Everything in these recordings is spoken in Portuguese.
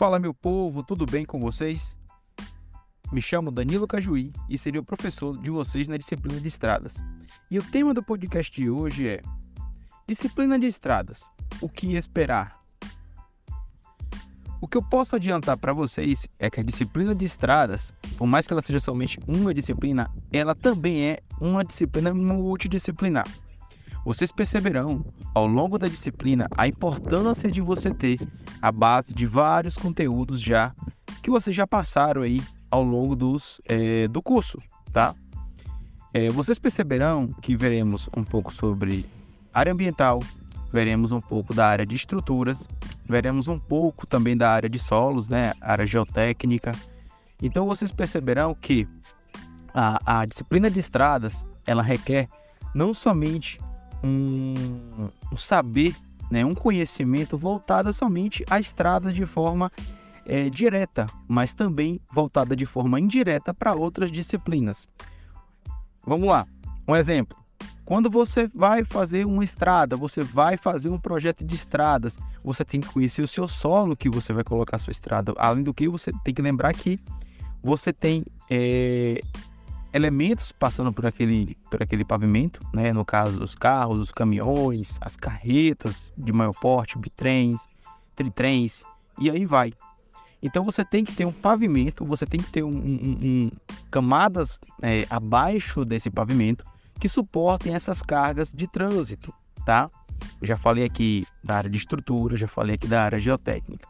Fala meu povo, tudo bem com vocês? Me chamo Danilo Cajuí e serei o professor de vocês na disciplina de estradas. E o tema do podcast de hoje é Disciplina de estradas. O que esperar? O que eu posso adiantar para vocês é que a disciplina de estradas, por mais que ela seja somente uma disciplina, ela também é uma disciplina multidisciplinar. Vocês perceberão ao longo da disciplina a importância de você ter a base de vários conteúdos já que vocês já passaram aí ao longo dos, é, do curso, tá? É, vocês perceberão que veremos um pouco sobre área ambiental, veremos um pouco da área de estruturas, veremos um pouco também da área de solos, né, área geotécnica. Então vocês perceberão que a, a disciplina de estradas ela requer não somente um, um saber, né, um conhecimento voltado somente à estrada de forma é, direta, mas também voltada de forma indireta para outras disciplinas. Vamos lá, um exemplo. Quando você vai fazer uma estrada, você vai fazer um projeto de estradas, você tem que conhecer o seu solo que você vai colocar a sua estrada. Além do que, você tem que lembrar que você tem é, elementos passando por aquele, por aquele pavimento, né? no caso os carros, os caminhões, as carretas de maior porte, bitrens, tritrens, e aí vai. Então você tem que ter um pavimento, você tem que ter um, um, um camadas é, abaixo desse pavimento que suportem essas cargas de trânsito, tá? Eu já falei aqui da área de estrutura, já falei aqui da área geotécnica.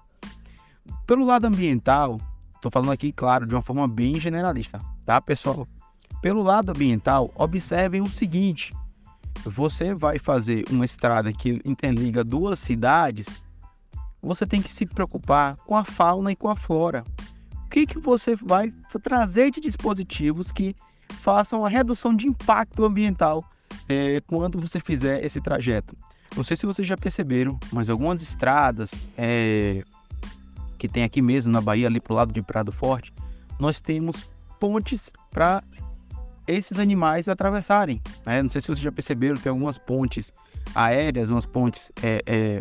Pelo lado ambiental, estou falando aqui, claro, de uma forma bem generalista, tá, pessoal? Pelo lado ambiental, observem o seguinte: você vai fazer uma estrada que interliga duas cidades, você tem que se preocupar com a fauna e com a flora. O que, que você vai trazer de dispositivos que façam a redução de impacto ambiental é, quando você fizer esse trajeto? Não sei se vocês já perceberam, mas algumas estradas é, que tem aqui mesmo na Bahia, ali pro lado de Prado Forte, nós temos pontes para esses animais atravessarem. Né? Não sei se vocês já perceberam, tem algumas pontes aéreas, umas pontes é, é,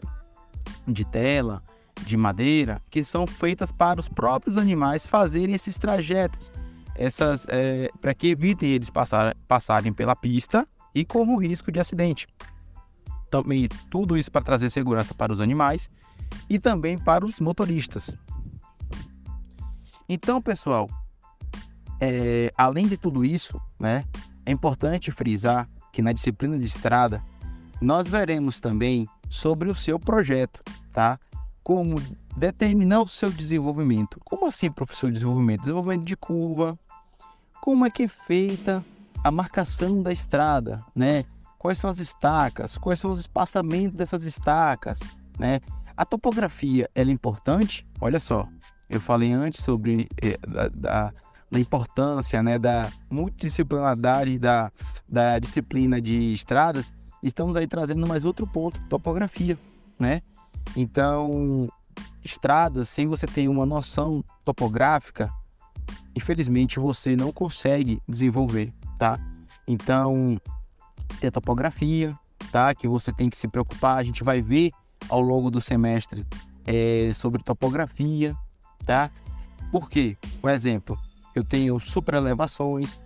de tela, de madeira, que são feitas para os próprios animais fazerem esses trajetos, essas é, para que evitem eles passar, passarem pela pista e corram risco de acidente. Também tudo isso para trazer segurança para os animais e também para os motoristas. Então, pessoal, é, além de tudo isso, né, é importante frisar que na disciplina de estrada nós veremos também sobre o seu projeto, tá? Como determinar o seu desenvolvimento. Como assim, professor, desenvolvimento? Desenvolvimento de curva. Como é que é feita a marcação da estrada, né? Quais são as estacas? Quais são os espaçamentos dessas estacas, né? A topografia, ela é importante? Olha só, eu falei antes sobre eh, da, da da importância né, da multidisciplinaridade da, da disciplina de estradas, estamos aí trazendo mais outro ponto, topografia, né? Então, estradas, sem você ter uma noção topográfica, infelizmente você não consegue desenvolver, tá? Então, tem a topografia, tá? Que você tem que se preocupar, a gente vai ver ao longo do semestre é, sobre topografia, tá? Por quê? Um exemplo, eu tenho super elevações,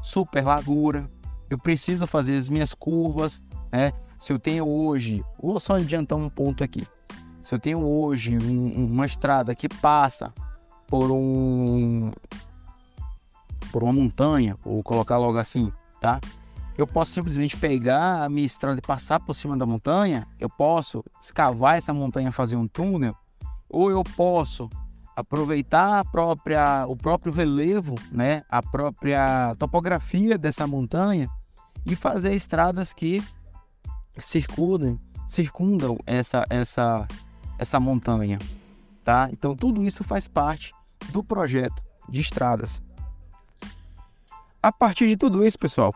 super largura, eu preciso fazer as minhas curvas, né? Se eu tenho hoje, vou só adiantar um ponto aqui. Se eu tenho hoje um, uma estrada que passa por um por uma montanha, vou colocar logo assim, tá? Eu posso simplesmente pegar a minha estrada e passar por cima da montanha, eu posso escavar essa montanha, fazer um túnel, ou eu posso aproveitar a própria, o próprio relevo, né, a própria topografia dessa montanha e fazer estradas que circundem, circundam essa, essa, essa montanha, tá? Então tudo isso faz parte do projeto de estradas. A partir de tudo isso, pessoal,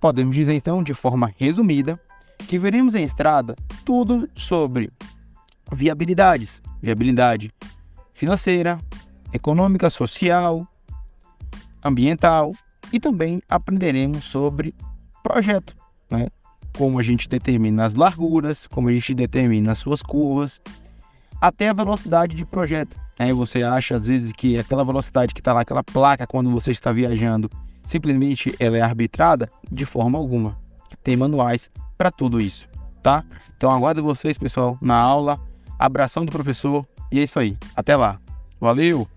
podemos dizer então de forma resumida que veremos em estrada tudo sobre viabilidades, viabilidade financeira, econômica, social, ambiental e também aprenderemos sobre projeto, né? como a gente determina as larguras, como a gente determina as suas curvas, até a velocidade de projeto. Aí você acha às vezes que aquela velocidade que está lá, aquela placa quando você está viajando, simplesmente ela é arbitrada? De forma alguma. Tem manuais para tudo isso, tá? Então aguardo vocês, pessoal, na aula. Abração do professor e é isso aí. Até lá. Valeu!